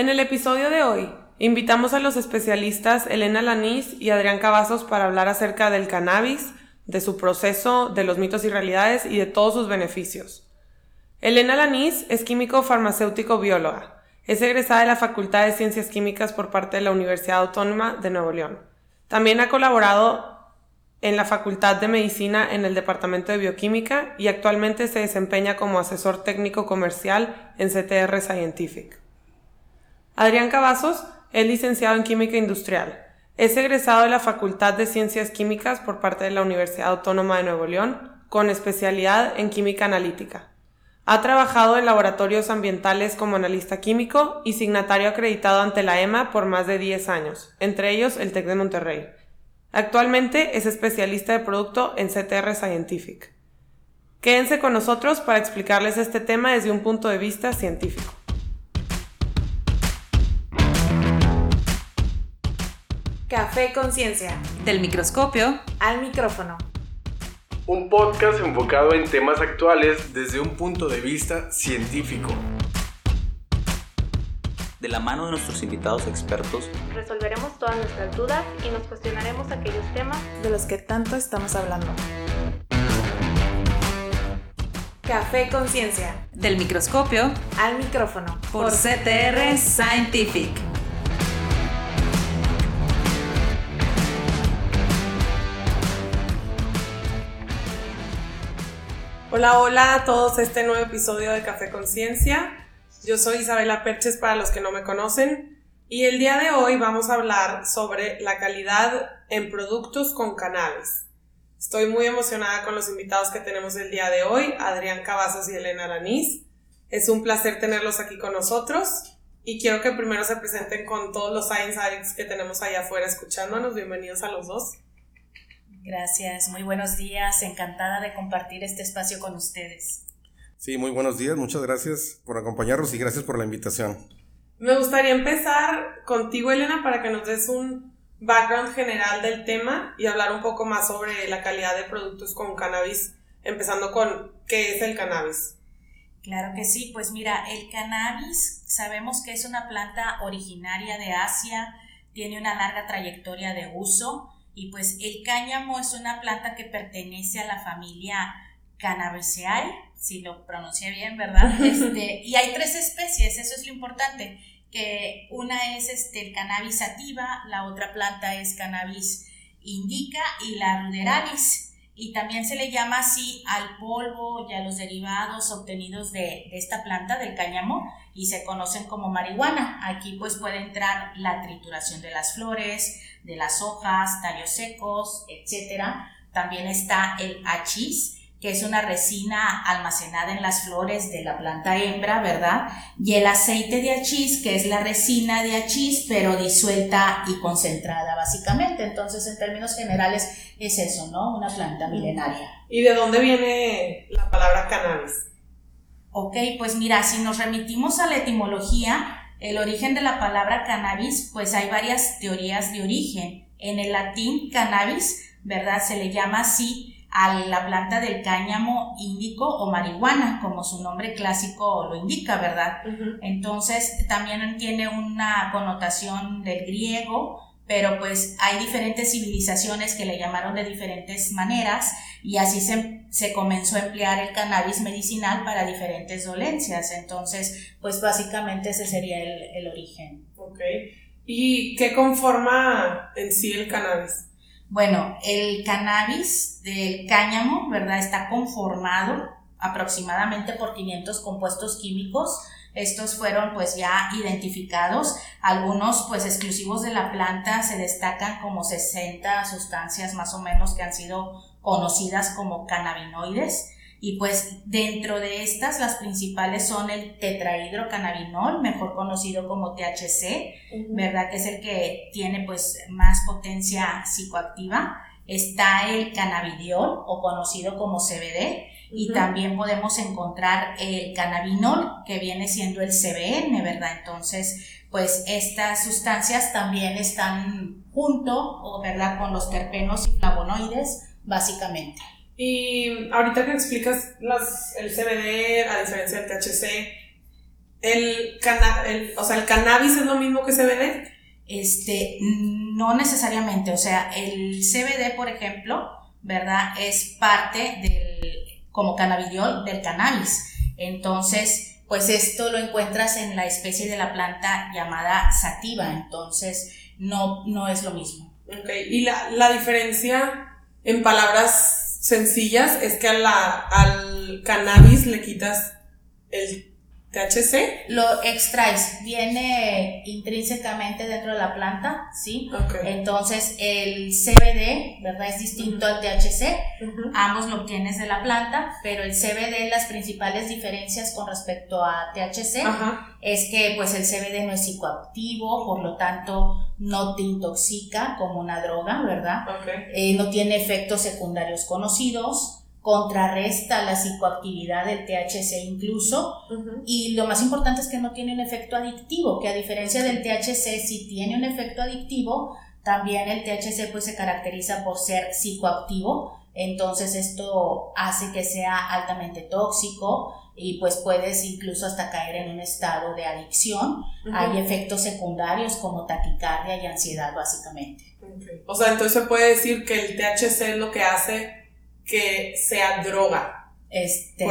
En el episodio de hoy, invitamos a los especialistas Elena Lanís y Adrián Cavazos para hablar acerca del cannabis, de su proceso, de los mitos y realidades y de todos sus beneficios. Elena Lanís es químico farmacéutico bióloga. Es egresada de la Facultad de Ciencias Químicas por parte de la Universidad Autónoma de Nuevo León. También ha colaborado en la Facultad de Medicina en el Departamento de Bioquímica y actualmente se desempeña como asesor técnico comercial en CTR Scientific. Adrián Cavazos es licenciado en Química Industrial. Es egresado de la Facultad de Ciencias Químicas por parte de la Universidad Autónoma de Nuevo León, con especialidad en Química Analítica. Ha trabajado en laboratorios ambientales como analista químico y signatario acreditado ante la EMA por más de 10 años, entre ellos el TEC de Monterrey. Actualmente es especialista de producto en CTR Scientific. Quédense con nosotros para explicarles este tema desde un punto de vista científico. Café Conciencia. Del microscopio al micrófono. Un podcast enfocado en temas actuales desde un punto de vista científico. De la mano de nuestros invitados expertos, resolveremos todas nuestras dudas y nos cuestionaremos aquellos temas de los que tanto estamos hablando. Café Conciencia. Del microscopio al micrófono. Por, CTR Scientific. Hola, hola a todos este nuevo episodio de Café Conciencia. Yo soy Isabela Perches para los que no me conocen y el día de hoy vamos a hablar sobre la calidad en productos con cannabis. Estoy muy emocionada con los invitados que tenemos el día de hoy, Adrián Cavazos y Elena Aranís. Es un placer tenerlos aquí con nosotros y quiero que primero se presenten con todos los Science Addicts que tenemos allá afuera escuchándonos. Bienvenidos a los dos. Gracias, muy buenos días, encantada de compartir este espacio con ustedes. Sí, muy buenos días, muchas gracias por acompañarnos y gracias por la invitación. Me gustaría empezar contigo, Elena, para que nos des un background general del tema y hablar un poco más sobre la calidad de productos con cannabis, empezando con qué es el cannabis. Claro que sí, pues mira, el cannabis sabemos que es una planta originaria de Asia, tiene una larga trayectoria de uso, y pues el cáñamo es una planta que pertenece a la familia Cannabaceae, si lo pronuncié bien, ¿verdad? Este, y hay tres especies, eso es lo importante, que una es este, el cannabis sativa, la otra planta es cannabis indica y la ruderalis. Y también se le llama así al polvo y a los derivados obtenidos de, de esta planta, del cáñamo, y se conocen como marihuana. Aquí pues puede entrar la trituración de las flores, de las hojas, tallos secos, etc. También está el hachís, que es una resina almacenada en las flores de la planta hembra, ¿verdad? Y el aceite de hachís, que es la resina de hachís, pero disuelta y concentrada, básicamente. Entonces, en términos generales, es eso, ¿no? Una planta milenaria. ¿Y de dónde viene la palabra cannabis? Ok, pues mira, si nos remitimos a la etimología, el origen de la palabra cannabis, pues hay varias teorías de origen. En el latín cannabis, ¿verdad? Se le llama así a la planta del cáñamo índico o marihuana, como su nombre clásico lo indica, ¿verdad? Entonces también tiene una connotación del griego, pero pues hay diferentes civilizaciones que le llamaron de diferentes maneras y así se, se, comenzó a emplear el cannabis medicinal para diferentes dolencias. Entonces, pues básicamente ese sería el, el origen. Ok. ¿Y qué conforma en sí el cannabis? Bueno, el cannabis del cáñamo, ¿verdad? Está conformado aproximadamente por 500 compuestos químicos. Estos fueron pues ya identificados. Algunos pues exclusivos de la planta se destacan como 60 sustancias más o menos que han sido conocidas como cannabinoides. Y pues dentro de estas las principales son el tetrahidrocannabinol, mejor conocido como THC, ¿verdad? Que es el que tiene pues más potencia psicoactiva. Está el cannabidiol o conocido como CBD y también podemos encontrar el cannabinol que viene siendo el CBN, ¿verdad? Entonces, pues estas sustancias también están junto, ¿verdad? Con los terpenos y flavonoides básicamente. Y ahorita que explicas las, el CBD a diferencia del THC, el, o sea, el cannabis es lo mismo que CBD. Este, no necesariamente, o sea, el CBD, por ejemplo, ¿verdad? Es parte del, como cannabidiol del cannabis. Entonces, pues esto lo encuentras en la especie de la planta llamada sativa, entonces no, no es lo mismo. Ok, y la, la diferencia en palabras sencillas es que a la, al cannabis le quitas el THC. Lo extraes, viene intrínsecamente dentro de la planta, ¿sí? Entonces el CBD, ¿verdad? Es distinto al THC, ambos lo obtienes de la planta, pero el CBD, las principales diferencias con respecto a THC es que pues el CBD no es psicoactivo, por lo tanto no te intoxica como una droga, ¿verdad? Eh, no tiene efectos secundarios conocidos contrarresta la psicoactividad del THC incluso y lo más importante es que no tiene un efecto adictivo, que a diferencia del THC si tiene un efecto adictivo, también el THC pues se caracteriza por ser psicoactivo, entonces esto hace que sea altamente tóxico y pues puedes incluso hasta caer en un estado de adicción. Hay efectos secundarios como taquicardia y ansiedad básicamente. O sea, entonces se puede decir que el THC es lo que hace que sea droga. Este,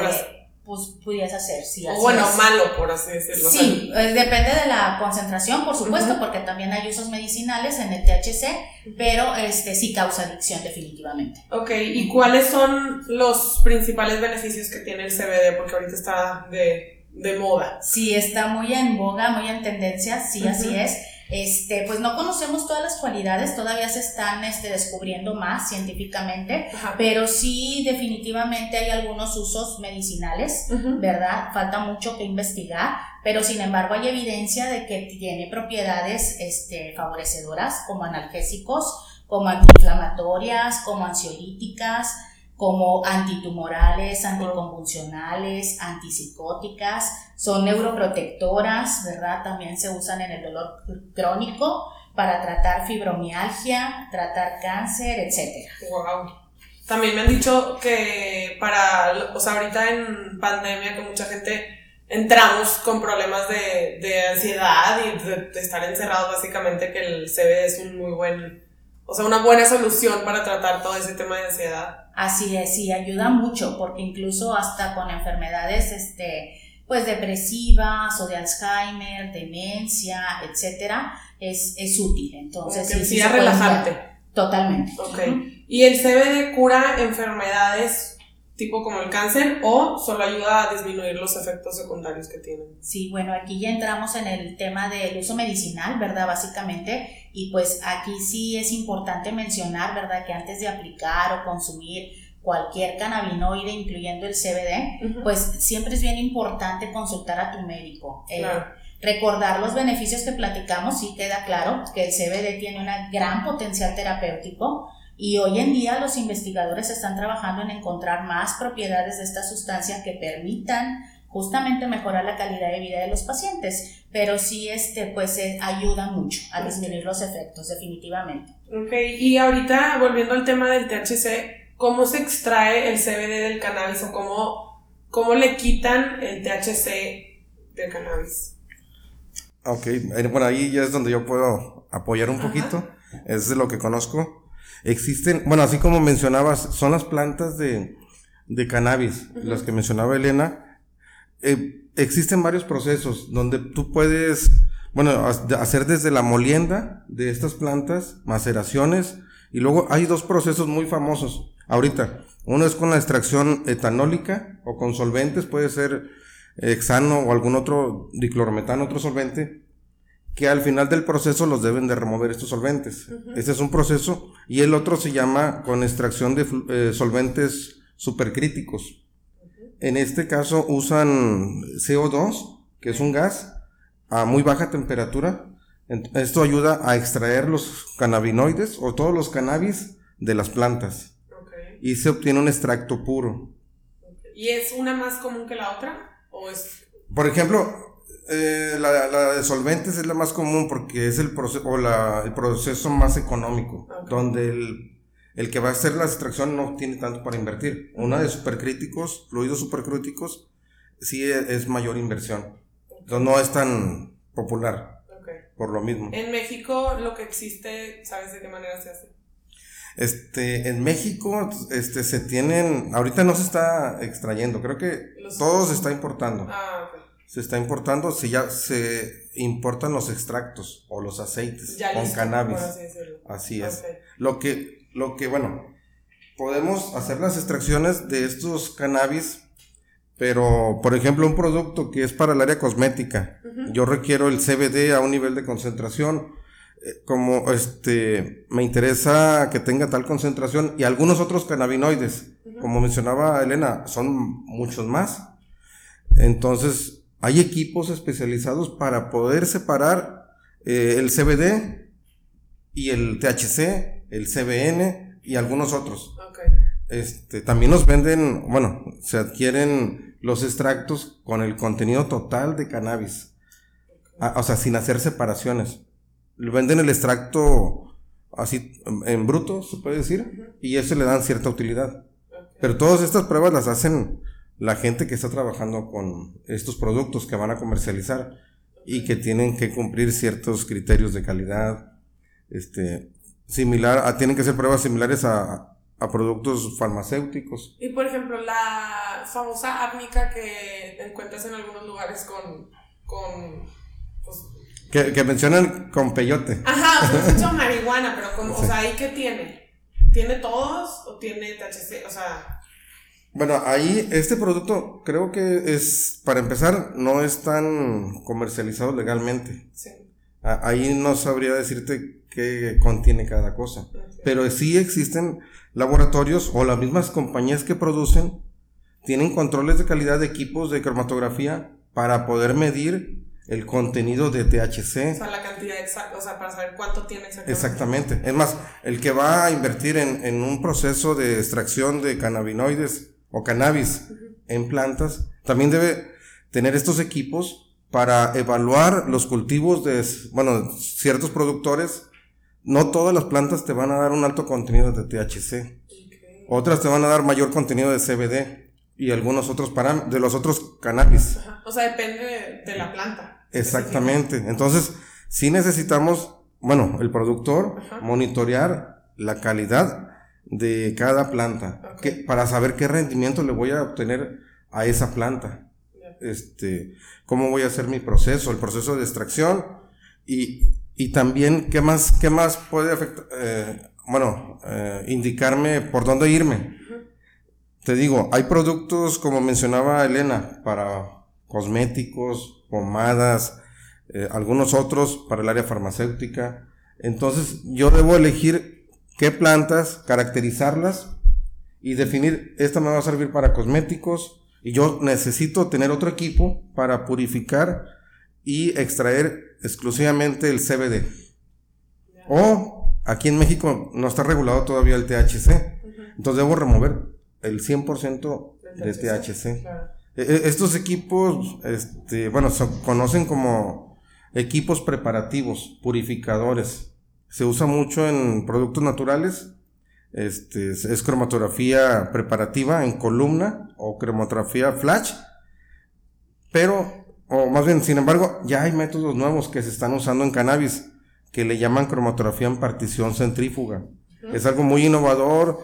pues pudieras hacer, sí. O bueno, malo, por así decirlo. Sí, eh, depende de la concentración, por supuesto, porque también hay usos medicinales en el THC, pero este sí causa adicción definitivamente. Ok, ¿y cuáles son los principales beneficios que tiene el CBD? Porque ahorita está de, de moda. Sí, está muy en boga, muy en tendencia, sí, así es. Este, pues no conocemos todas las cualidades, todavía se están este, descubriendo más científicamente, pero sí definitivamente hay algunos usos medicinales, ¿verdad? Falta mucho que investigar, pero sin embargo hay evidencia de que tiene propiedades este, favorecedoras como analgésicos, como antiinflamatorias, como ansiolíticas, como antitumorales, anticonvulsionales, antipsicóticas, son neuroprotectoras, ¿verdad? También se usan en el dolor crónico para tratar fibromialgia, tratar cáncer, etc. Wow. También me han dicho que para, o sea, ahorita en pandemia que mucha gente entramos con problemas de, ansiedad y de, de estar encerrados, básicamente que el CBD es un muy buen o sea, una buena solución para tratar todo ese tema de ansiedad. Así es, sí, ayuda mucho, porque incluso hasta con enfermedades, este, pues depresivas o de Alzheimer, demencia, etcétera, es, es útil. Entonces, sí, sí, relajante. Totalmente. Ok. ¿Y el CBD cura enfermedades tipo como el cáncer o solo ayuda a disminuir los efectos secundarios que tienen. Sí, bueno, aquí ya entramos en el tema del uso medicinal, ¿verdad? Básicamente, y pues aquí sí es importante mencionar, ¿verdad? Que antes de aplicar o consumir cualquier cannabinoide, incluyendo el CBD, pues siempre es bien importante consultar a tu médico. Eh, recordar los beneficios que platicamos, sí queda claro que el CBD tiene un gran potencial terapéutico, y hoy en día los investigadores están trabajando en encontrar más propiedades de esta sustancia que permitan justamente mejorar la calidad de vida de los pacientes, pero sí este, pues eh, ayuda mucho a disminuir los efectos, definitivamente. Ok, y ahorita volviendo al tema del THC, ¿cómo se extrae el CBD del cannabis o cómo, cómo le quitan el THC del cannabis? Ok, bueno, ahí ya es donde yo puedo apoyar un poquito, es de lo que conozco. Existen, bueno, así como mencionabas, son las plantas de, de cannabis, las que mencionaba Elena. Eh, existen varios procesos donde tú puedes, bueno, hacer desde la molienda de estas plantas, maceraciones, y luego hay dos procesos muy famosos ahorita. Uno es con la extracción etanólica o con solventes, puede ser hexano o algún otro diclorometano, otro solvente, que al final del proceso los deben de remover estos solventes. Este es un proceso y el otro se llama con extracción de eh, solventes supercríticos. En este caso usan CO2, que es un gas a muy baja temperatura. Esto ayuda a extraer los cannabinoides o todos los cannabis de las plantas. Y se obtiene un extracto puro. ¿Y es una más común que la otra? ¿O es... Por ejemplo, eh, la, de solventes es la más común porque es el proceso, o la, el proceso más económico, donde el, el, que va a hacer la extracción no tiene tanto para invertir. Una de supercríticos, fluidos supercríticos, sí es, mayor inversión. Entonces no es tan popular por lo mismo. En México lo que existe, ¿sabes de qué manera se hace? Este, en México, este, se tienen, ahorita no se está extrayendo, creo que Los- todo se está importando. Ah, ok. Se está importando, si ya se importan los extractos o los aceites Ya con cannabis. así es. Lo que, lo que, bueno, podemos hacer las extracciones de estos cannabis, pero, por ejemplo, un producto que es para el área cosmética, yo requiero el CBD a un nivel de concentración, eh, como este, me interesa que tenga tal concentración y algunos otros cannabinoides, como mencionaba Elena, son muchos más. Entonces, hay equipos especializados para poder separar eh, el CBD y el THC, el CBN y algunos otros. Este, también nos venden, bueno, se adquieren los extractos con el contenido total de cannabis. Ah, o sea, sin hacer separaciones. Venden el extracto así en- en bruto, se puede decir, y eso le dan cierta utilidad. Pero todas estas pruebas las hacen la gente que está trabajando con estos productos que van a comercializar y que tienen que cumplir ciertos criterios de calidad, este, similar, a, tienen que ser pruebas similares a, a productos farmacéuticos. Y por ejemplo, la famosa árnica que encuentras en algunos lugares con. con pues, Que, que mencionan con peyote. ajá, o sea, es hecho marihuana, pero con, o sea, ¿ahí qué tiene? ¿Tiene todos o tiene THC? O sea, Bueno, ahí este producto creo que es, para empezar, no es tan comercializado legalmente. sí. Ahí no sabría decirte qué contiene cada cosa. Pero sí existen laboratorios o las mismas compañías que producen tienen controles de calidad de equipos de cromatografía para poder medir el contenido de O THC. sea, la cantidad exacta, o sea, para saber cuánto tiene exactamente. Exactamente. Es más, el que va a invertir en, en un proceso de extracción de cannabinoides o cannabis en plantas, también debe tener estos equipos para evaluar los cultivos de, bueno, ciertos productores. No todas las plantas te van a dar un alto contenido de THC. Otras te van a dar mayor contenido de CBD y algunos otros parámetros, de los otros cannabis. Ajá. O sea, depende de, de la planta. Exactamente. Entonces, sí necesitamos, bueno, el productor Ajá. monitorear la calidad de cada planta que- para saber qué rendimiento le voy a obtener a esa planta. Este, cómo voy a hacer mi proceso, el proceso de extracción y, y también qué más, qué más puede afectar, eh, bueno, eh, indicarme por dónde irme. Te digo, hay productos, como mencionaba Elena, para cosméticos, pomadas, eh, algunos otros para el área farmacéutica. Entonces, yo debo elegir qué plantas, caracterizarlas y definir, esta me va a servir para cosméticos y yo necesito tener otro equipo para purificar y extraer exclusivamente el CBD. O aquí en México no está regulado todavía el THC. Entonces debo remover el 100% de THC. E- e- Estos equipos, este, bueno, se conocen como equipos preparativos, purificadores. Se usa mucho en productos naturales. Este, es, cromatografía preparativa en columna o cromatografía flash. Pero, o más bien, sin embargo, ya hay métodos nuevos que se están usando en cannabis que le llaman cromatografía en partición centrífuga. Es algo muy innovador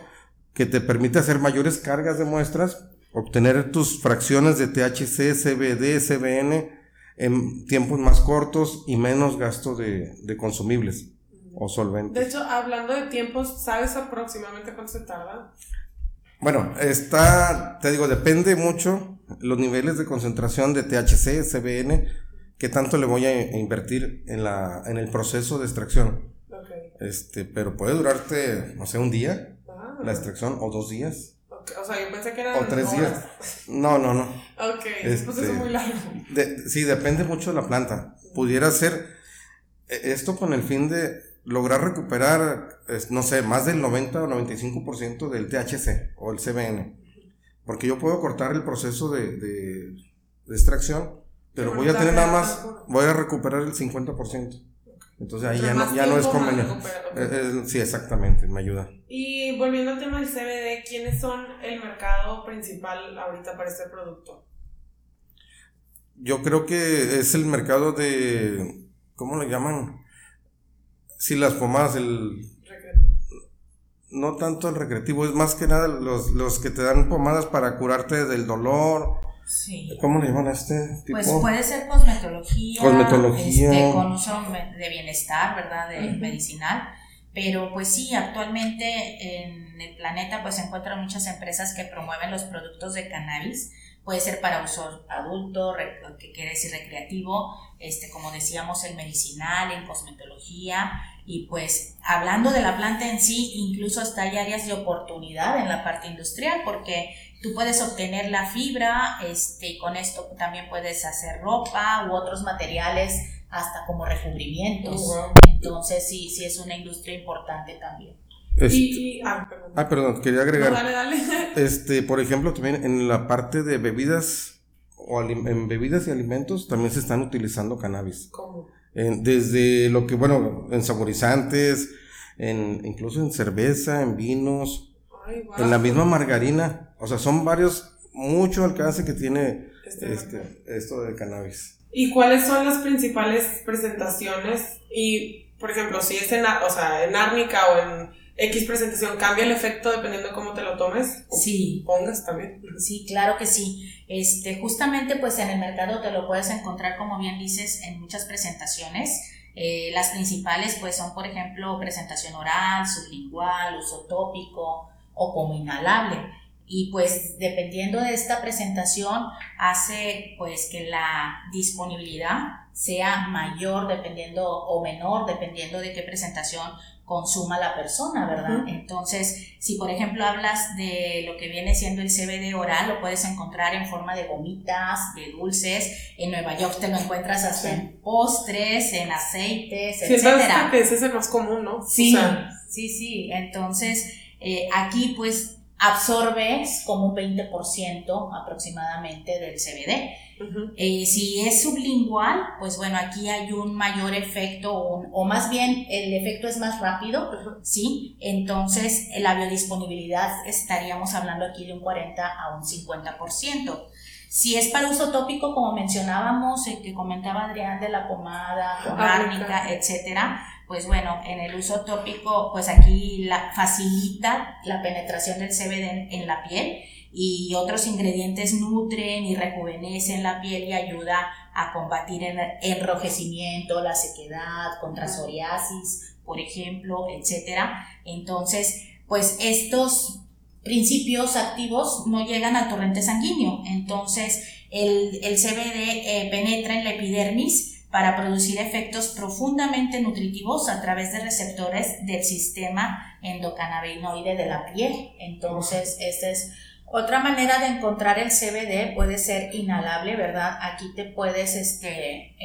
que te permite hacer mayores cargas de muestras, obtener tus fracciones de THC, CBD, CBN en tiempos más cortos y menos gasto de, de consumibles o De solventes. hecho, hablando de tiempos, ¿sabes aproximadamente cuánto se tarda? Bueno, está, te digo, depende mucho los niveles de concentración de THC, CBN, que tanto le voy a invertir en, la, en el proceso de extracción. Ok. Este, pero puede durarte, no sé, un día Ah, la extracción o dos días. O sea, yo pensé que eran o tres horas. días. No, no, no. Ok, Este- pues eso es muy largo. De- sí, depende mucho de la planta. Pudiera ser eh, esto con el fin de lograr recuperar, no sé, más del 90 o 95% del THC o el CBN. Porque yo puedo cortar el proceso de, de- de extracción, pero Pero voy a te tener nada más, voy a recuperar el 50%. Entonces ahí ya no, ya no es conveniente. Eh, eh, sí, exactamente, me ayuda. Y volviendo al tema del CBD, ¿quiénes son el mercado principal ahorita para este producto? yo creo que es el mercado de, ¿cómo le llaman? Si las pomadas, el... No tanto el recreativo, es más que nada los, los que te dan pomadas para curarte del dolor. Sí. ¿Cómo le llaman a este tipo? Pues puede ser cosmetología, Cosmetología. este, con uso de bienestar, ¿verdad? De medicinal. Pero pues sí, actualmente en el planeta pues se encuentran muchas empresas que promueven los productos de cannabis puede ser para uso adulto, que quiere decir recreativo, este, como decíamos, el medicinal, en cosmetología, y pues hablando de la planta en sí, incluso hasta hay áreas de oportunidad en la parte industrial, porque tú puedes obtener la fibra, este, y con esto también puedes hacer ropa u otros materiales, hasta como recubrimientos. Entonces sí, sí es una industria importante también. Este- Y, ah, perdón. ah, perdón, quería agregar. No, dale, dale. Este, por ejemplo, también en la parte de bebidas o en bebidas y alimentos también se están utilizando cannabis. ¿Cómo? En- desde lo que, bueno, en saborizantes, en, incluso en cerveza, en vinos, Ay, en la misma margarina. O sea, son varios, mucho alcance que tiene Este este, esto del cannabis. ¿Y cuáles son las principales presentaciones? Y, por ejemplo, si es en, o sea, en árnica o en X presentación, ¿cambia el efecto dependiendo de cómo te lo tomes? O Sí, pongas también. Sí, claro que sí. Este, justamente pues en el mercado te lo puedes encontrar, como bien dices, en muchas presentaciones. Eh, las principales pues son, por ejemplo, presentación oral, sublingual, uso tópico o como inhalable. Y pues dependiendo de esta presentación hace pues que la disponibilidad sea mayor dependiendo o menor dependiendo de qué presentación consuma la persona, ¿verdad? Entonces, si por ejemplo hablas de lo que viene siendo el CBD oral, lo puedes encontrar en forma de gomitas, de dulces. En Nueva York te lo encuentras hasta Sí. en postres, en aceites, Siento etcétera. que ese es el más común, ¿no? Sí, O sea, sí, sí. Entonces, eh, aquí pues absorbes como un 20% aproximadamente del CBD. Eh, si es sublingual, pues bueno, aquí hay un mayor efecto, o, más bien el efecto es más rápido. ¿sí? Entonces, la biodisponibilidad estaríamos hablando aquí de un 40 a un 50%. Si es para uso tópico, como mencionábamos, el que comentaba Adrián de la pomada, con Árnica. etcétera, pues bueno, en el uso tópico, pues aquí la, facilita la penetración del CBD en, en la piel y otros ingredientes nutren y rejuvenecen la piel y ayuda a combatir el enrojecimiento, la sequedad, contra psoriasis, por ejemplo, etcétera. Entonces, pues estos principios activos no llegan al torrente sanguíneo. Entonces, el, el CBD eh, penetra en la epidermis para producir efectos profundamente nutritivos a través de receptores del sistema endocannabinoide de la piel. Entonces, esta es otra manera de encontrar el CBD, puede ser inhalable, ¿verdad? Aquí te puedes este,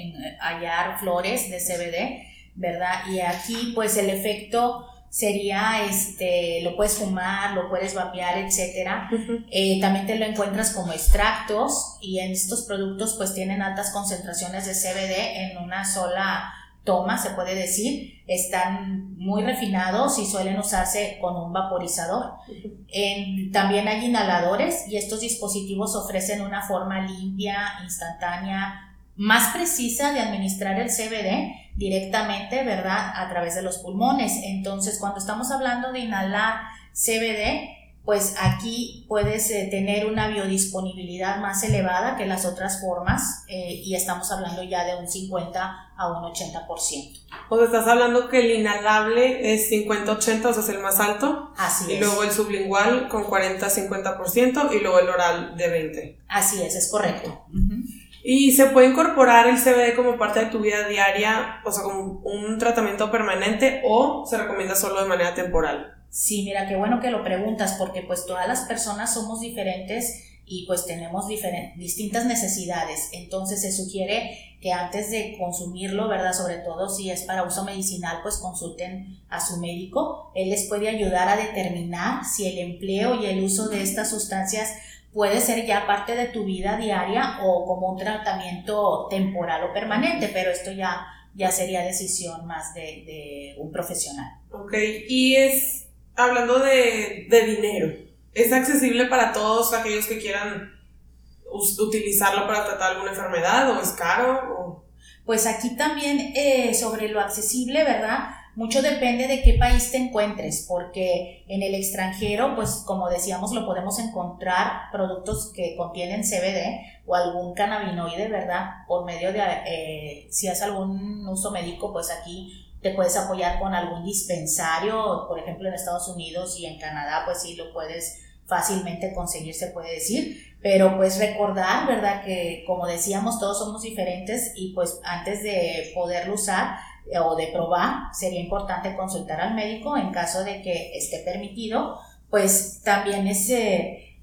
hallar flores de CBD, ¿verdad? Y aquí, pues, el efecto sería, este, lo puedes fumar, lo puedes vapear, etcétera. Eh, también te lo encuentras como extractos y en estos productos pues tienen altas concentraciones de CBD en una sola toma, se puede decir. Están muy refinados y suelen usarse con un vaporizador. En- también hay inhaladores y estos dispositivos ofrecen una forma limpia, instantánea, más precisa de administrar el CBD directamente, ¿verdad? A través de los pulmones. Entonces, cuando estamos hablando de inhalar CBD, pues aquí puedes eh, tener una biodisponibilidad más elevada que las otras formas eh, y estamos hablando ya de un 50 a un 80%. O sea, estás hablando que el inhalable es 50-80, o sea, es el más alto. Así Y es. luego el sublingual con 40-50% y luego el oral de 20%. Así es, es correcto. Ujú. ¿Y se puede incorporar el CBD como parte de tu vida diaria, o sea, como un tratamiento permanente o se recomienda solo de manera temporal? Sí, mira, qué bueno que lo preguntas, porque pues todas las personas somos diferentes y pues tenemos distintas necesidades. Entonces se sugiere que antes de consumirlo, ¿verdad? Sobre todo si es para uso medicinal, pues consulten a su médico. Él les puede ayudar a determinar si el empleo y el uso de estas sustancias puede ser ya parte de tu vida diaria o como un tratamiento temporal o permanente, pero esto ya, ya sería decisión más de, de un profesional. Ok, y es, hablando de, de dinero, ¿es accesible para todos aquellos que quieran utilizarlo para tratar alguna enfermedad o es caro? Pues aquí también eh, sobre lo accesible, ¿verdad? Mucho depende de qué país te encuentres, porque en el extranjero, pues como decíamos, lo podemos encontrar productos que contienen CBD o algún cannabinoide, ¿verdad? Por medio de, eh, si haces algún uso médico, pues aquí te puedes apoyar con algún dispensario, por ejemplo en Estados Unidos y en Canadá, pues sí lo puedes fácilmente conseguir, se puede decir, pero pues recordar, ¿verdad? Que como decíamos, todos somos diferentes y pues antes de poderlo usar o de probar, sería importante consultar al médico en caso de que esté permitido, pues también es eh,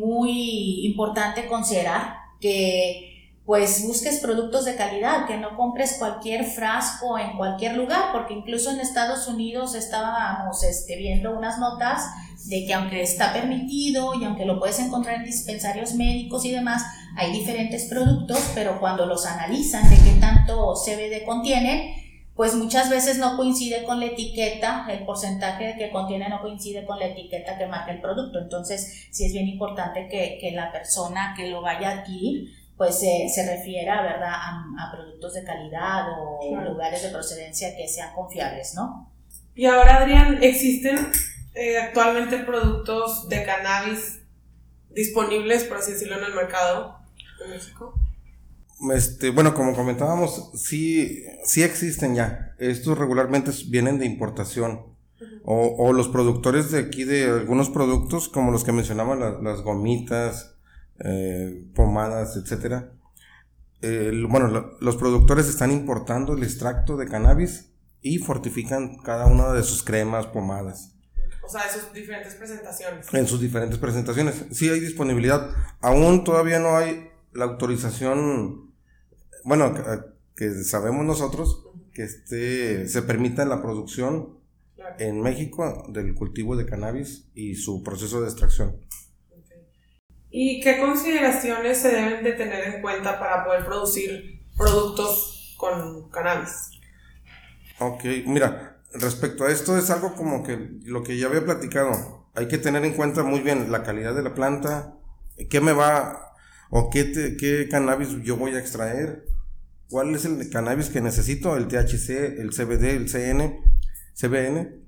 muy importante considerar que pues busques productos de calidad, que no compres cualquier frasco en cualquier lugar, porque incluso en Estados Unidos estábamos este, viendo unas notas de que aunque está permitido y aunque lo puedes encontrar en dispensarios médicos y demás, hay diferentes productos, pero cuando los analizan de qué tanto CBD contienen, pues muchas veces no coincide con la etiqueta, el porcentaje que contiene no coincide con la etiqueta que marca el producto. Entonces, sí es bien importante que, que la persona que lo vaya a adquirir pues se refiera, ¿verdad?, a, productos de calidad o lugares de procedencia que sean confiables, ¿no? Y ahora, Adrián, ¿existen eh, actualmente productos de cannabis disponibles, por así decirlo, en el mercado en México? Este, bueno, como comentábamos, sí, sí existen ya. Estos regularmente vienen de importación. o, o, los productores de aquí de algunos productos, como los que mencionaban, las gomitas, eh, pomadas, etcétera. bueno, los productores están importando el extracto de cannabis y fortifican cada una de sus cremas, pomadas. O sea, en sus diferentes presentaciones. En sus diferentes presentaciones. Sí hay disponibilidad. Aún todavía no hay la autorización, bueno, que, sabemos nosotros, que este, se permita la producción en México del cultivo de cannabis y su proceso de extracción. ¿Y qué consideraciones se deben de tener en cuenta para poder producir productos con cannabis? Ok, mira, respecto a esto es algo como que lo que ya había platicado. Hay que tener en cuenta muy bien la calidad de la planta, qué me va o qué, qué cannabis yo voy a extraer, cuál es el cannabis que necesito, el THC, el CBD, el CN, CBN.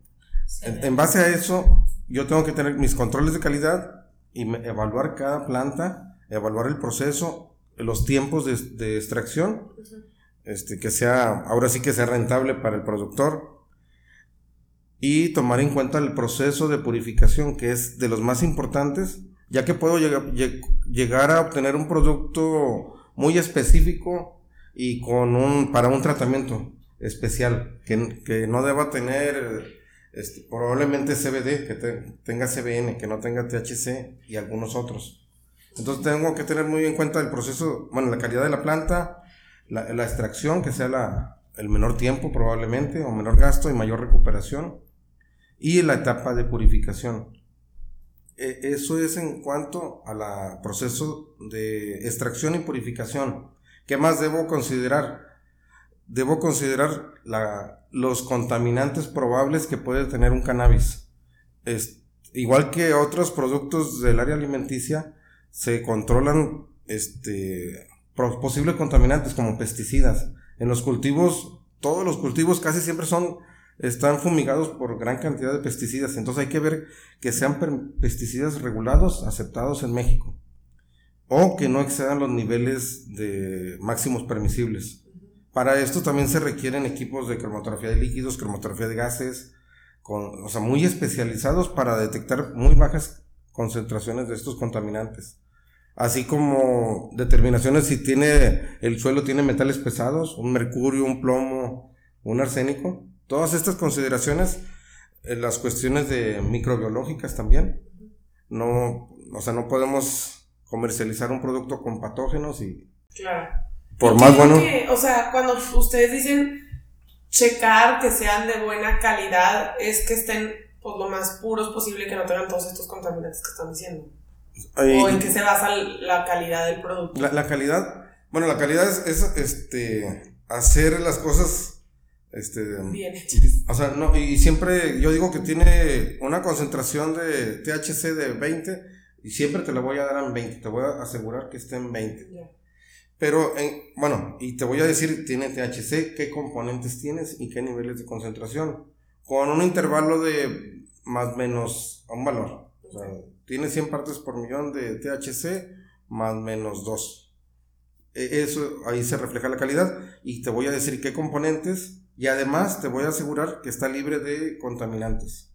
en base a eso, yo tengo que tener mis controles de calidad y evaluar cada planta, evaluar el proceso, los tiempos de, extracción, este, que sea, ahora sí que sea rentable para el productor y tomar en cuenta el proceso de purificación, que es de los más importantes, ya que puedo llegar, llegar a obtener un producto muy específico y con un, para un tratamiento especial, que, que no deba tener este, probablemente CBD, que tenga CBN, que no tenga THC y algunos otros. Entonces tengo que tener muy en cuenta el proceso, bueno, la calidad de la planta, la, extracción, que sea la, el menor tiempo probablemente, o menor gasto y mayor recuperación, y la etapa de purificación. E, eso es en cuanto al proceso de extracción y purificación. ¿Qué más debo considerar? Debo considerar los contaminantes probables que puede tener un cannabis. Igual que otros productos del área alimenticia, se controlan este, posibles contaminantes como pesticidas. En los cultivos, todos los cultivos casi siempre son, están fumigados por gran cantidad de pesticidas. Entonces hay que ver que sean pesticidas regulados, aceptados en México. O que no excedan los niveles de máximos permisibles. Para esto también se requieren equipos de cromatografía de líquidos, cromatografía de gases, con, o sea, muy especializados para detectar muy bajas concentraciones de estos contaminantes. Así como determinaciones si tiene, el suelo tiene metales pesados, un mercurio, un plomo, un arsénico. Todas estas consideraciones, eh, las cuestiones de microbiológicas también. No, o sea, no podemos comercializar un producto con patógenos y claro. Por más bueno. o sea, cuando ustedes dicen checar que sean de buena calidad, es que estén pues, lo más puros posible, que no tengan todos estos contaminantes que están diciendo. o en qué se basa la calidad del producto. La, calidad, bueno, la calidad es, este hacer las cosas este, bien O sea, no, y siempre yo digo que tiene una concentración de THC de 20 Y siempre te la voy a dar en 20, te voy a asegurar que esté en 20. Pero, en, bueno, y te voy a decir, tiene THC, qué componentes tienes y qué niveles de concentración. Con un intervalo de más o menos a un valor. O sea, tiene 100 partes por millón de THC, más o menos 2. E, eso, ahí se refleja la calidad. Y te voy a decir qué componentes. Y además te voy a asegurar que está libre de contaminantes.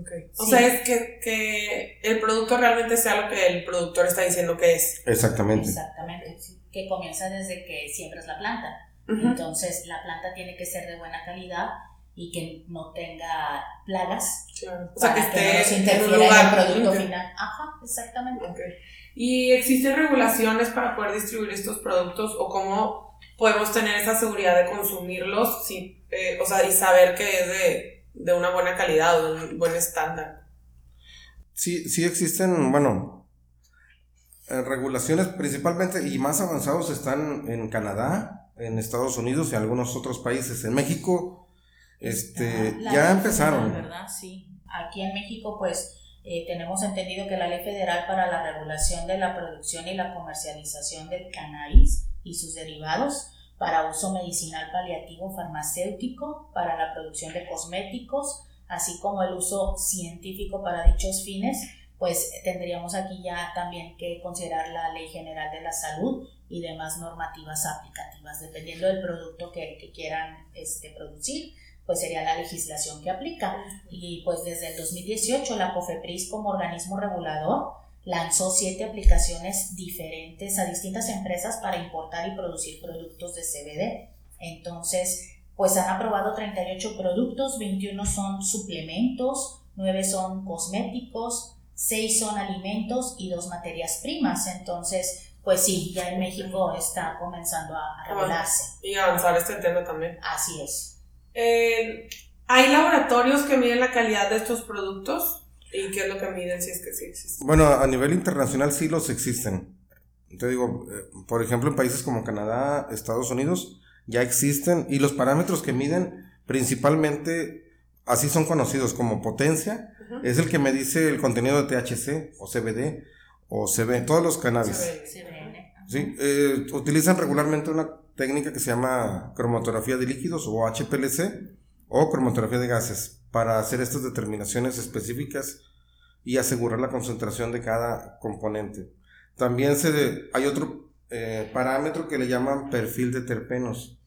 Okay. O sea, es que, que, el producto realmente sea lo que el productor está diciendo que es. Exactamente. Exactamente. Que comienza desde que siembras la planta. Entonces, la planta tiene que ser de buena calidad y que no tenga plagas. O sea, que, esté no se interfiera en, el producto final. Ajá, exactamente. Okay. ¿Y existen regulaciones para poder distribuir estos productos o cómo podemos tener esa seguridad de consumirlos sí, eh, o sea, y saber que es de de una buena calidad o de un buen estándar. Sí, sí existen, bueno, eh, regulaciones principalmente y más avanzados están en Canadá, en Estados Unidos y algunos otros países. En México, este, ya empezaron. ¿verdad? Sí. Aquí en México, pues, eh, tenemos entendido que la Ley Federal para la Regulación de la Producción y la Comercialización del Cannabis y sus derivados para uso medicinal paliativo farmacéutico, para la producción de cosméticos, así como el uso científico para dichos fines, pues tendríamos aquí ya también que considerar la Ley General de la Salud y demás normativas aplicativas, dependiendo del producto que, que quieran este, producir pues sería la legislación que aplica. Y pues desde el 2018 la COFEPRIS como organismo regulador lanzó siete aplicaciones diferentes a distintas empresas para importar y producir productos de CBD. Entonces, pues han aprobado 38 productos, 21 son suplementos, 9 son cosméticos, 6 son alimentos y 2 materias primas. Entonces, pues sí, ya en México está comenzando a, regularse. Y avanzar este tema también. Así es. Eh, ¿Hay laboratorios que miden la calidad de estos productos? ¿Y qué es lo que miden si es que sí existen? Bueno, a nivel internacional sí los existen. Te digo, eh, por ejemplo, en países como Canadá, Estados Unidos, ya existen y los parámetros que miden principalmente así son conocidos como potencia, es el que me dice el contenido de THC o CBD o CB, todos los cannabis. Sí, eh, utilizan regularmente una técnica que se llama cromatografía de líquidos o HPLC o cromatografía de gases para hacer estas determinaciones específicas y asegurar la concentración de cada componente. También se, hay otro eh, parámetro que le llaman perfil de terpenos.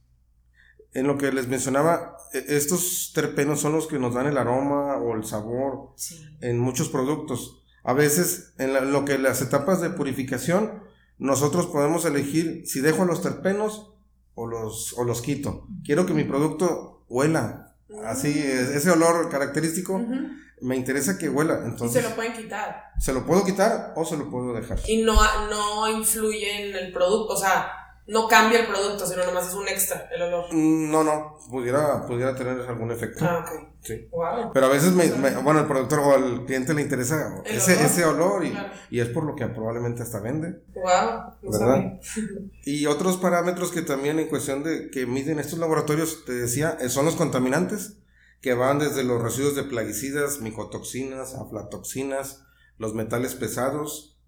En lo que les mencionaba, e, estos terpenos son los que nos dan el aroma o el sabor en muchos productos. A veces, en lo que las etapas de purificación, nosotros podemos elegir si dejo los terpenos o los, o los quito. Quiero que mi producto huela así, ese olor característico, me interesa que huela. Entonces, y se lo pueden quitar. Se lo puedo quitar o se lo puedo dejar. Y no, no influye en el producto, o sea, no cambia el producto, sino nomás es un extra el olor. Mm, no, no, pudiera, pudiera tener algún efecto. Ah, ok. Sí. Pero a veces, me, bueno, el productor o al cliente le interesa ese olor, ese olor y, y, es por lo que probablemente hasta vende. Wow, ¿verdad? y otros parámetros que también en cuestión de que miden estos laboratorios, te decía, eh, son los contaminantes, que van desde los residuos de plaguicidas, micotoxinas, aflatoxinas, los metales pesados,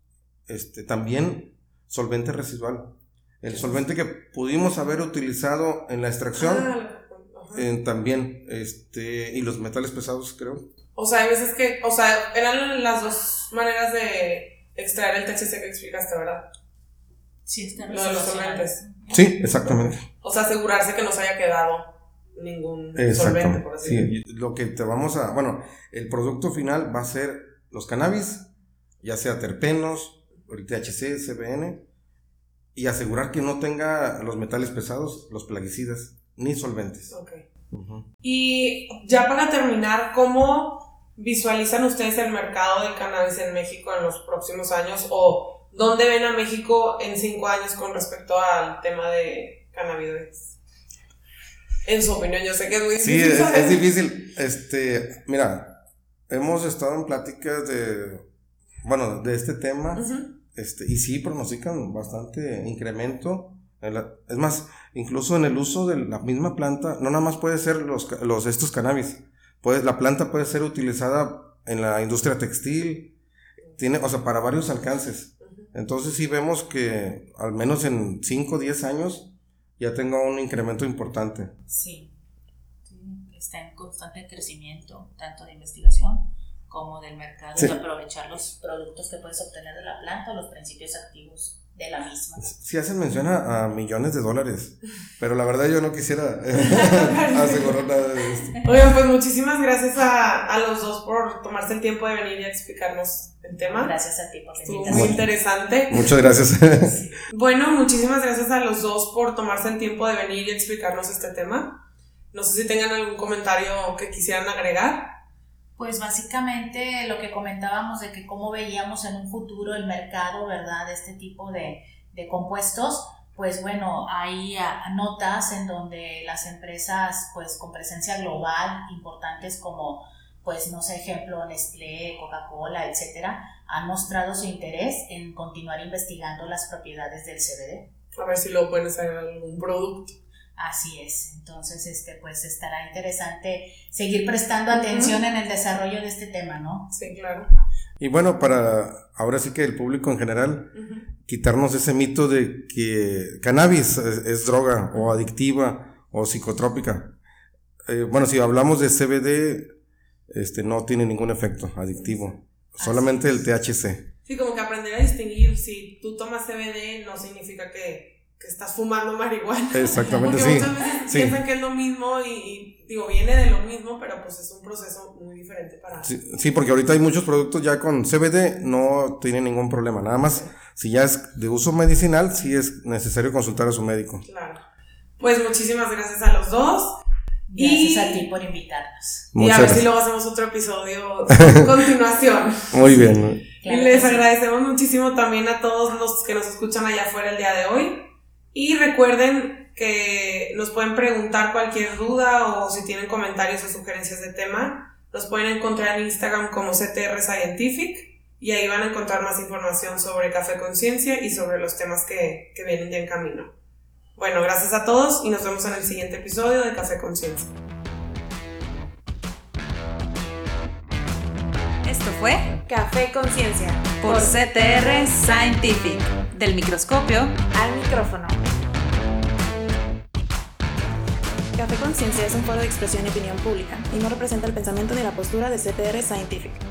este, también solvente residual. El solvente que pudimos haber utilizado en la extracción, ah, también, este, y los metales pesados, creo. O sea, hay veces que, o sea, eran las dos maneras de extraer el THC que explicaste, ¿verdad? Sí, está Lo de los solventes. Sí, exactamente. O sea, asegurarse que no se haya quedado ningún solvente, por así Sí, lo que te vamos a, bueno, el producto final va a ser los cannabis, ya sea terpenos, el THC, CBN, y asegurar que no tenga los metales pesados, los plaguicidas, ni solventes. Ok. Y ya para terminar, ¿cómo visualizan ustedes el mercado del cannabis en México en los próximos años? ¿O dónde ven a México en cinco años con respecto al tema de cannabis? En su opinión, yo sé que es muy difícil. Sí, es, difícil. Este, mira, hemos estado en pláticas de, bueno, de este tema. Este, y sí pronostican bastante incremento. Es más, incluso en el uso de la misma planta, no nada más puede ser los, los estos cannabis. Puede, la planta puede ser utilizada en la industria textil, tiene, o sea, para varios alcances. Entonces sí vemos que al menos en 5 o 10 años ya tenga un incremento importante. Sí. está en constante crecimiento, tanto de investigación como del mercado, y aprovechar los productos que puedes obtener de la planta, los principios activos de la misma. Sí hacen mención a, millones de dólares, pero la verdad yo no quisiera asegurar nada de esto. Oigan, pues muchísimas gracias a, a, los dos por tomarse el tiempo de venir y explicarnos el tema. Gracias a ti por la invitación. Muy interesante. Muchas gracias. Bueno, muchísimas gracias a los dos por tomarse el tiempo de venir y explicarnos este tema. No sé si tengan algún comentario que quisieran agregar. Pues básicamente lo que comentábamos de que cómo veíamos en un futuro el mercado, ¿verdad? De este tipo de, de compuestos, pues bueno, hay notas en donde las empresas pues con presencia global importantes como pues no sé, ejemplo Nestlé, Coca-Cola, etcétera, han mostrado su interés en continuar investigando las propiedades del CBD. A ver si lo pueden hacer algún producto. Así es, entonces este pues estará interesante seguir prestando atención en el desarrollo de este tema, ¿no? Sí, claro. Y bueno, para ahora sí que el público en general, quitarnos ese mito de que cannabis es, droga o adictiva o psicotrópica. Eh, bueno, si hablamos de CBD, este no tiene ningún efecto adictivo, solamente el THC. Sí, como que aprender a distinguir si tú tomas CBD no significa que que estás fumando marihuana. Exactamente, sí. Muchas veces piensan que es lo mismo y, digo, viene de lo mismo, pero pues es un proceso muy diferente para... Sí, porque ahorita hay muchos productos ya con CBD, no tiene ningún problema. Nada más, si ya es de uso medicinal, sí es necesario consultar a su médico. Claro. Pues muchísimas gracias a los dos. Gracias a ti por invitarnos. y a ver si luego hacemos otro episodio a continuación. Muy bien. y les agradecemos muchísimo también a todos los que nos escuchan allá afuera el día de hoy. Y recuerden que nos pueden preguntar cualquier duda o si tienen comentarios o sugerencias de tema, los pueden encontrar en Instagram como CTR Scientific y ahí van a encontrar más información sobre Café Conciencia y sobre los temas que, que vienen ya en camino. Bueno, gracias a todos y nos vemos en el siguiente episodio de Café Conciencia. Esto fue Café Conciencia por CTR Scientific, del microscopio al micrófono. Café Conciencia es un foro de expresión y opinión pública y no representa el pensamiento ni la postura de CTR Scientific.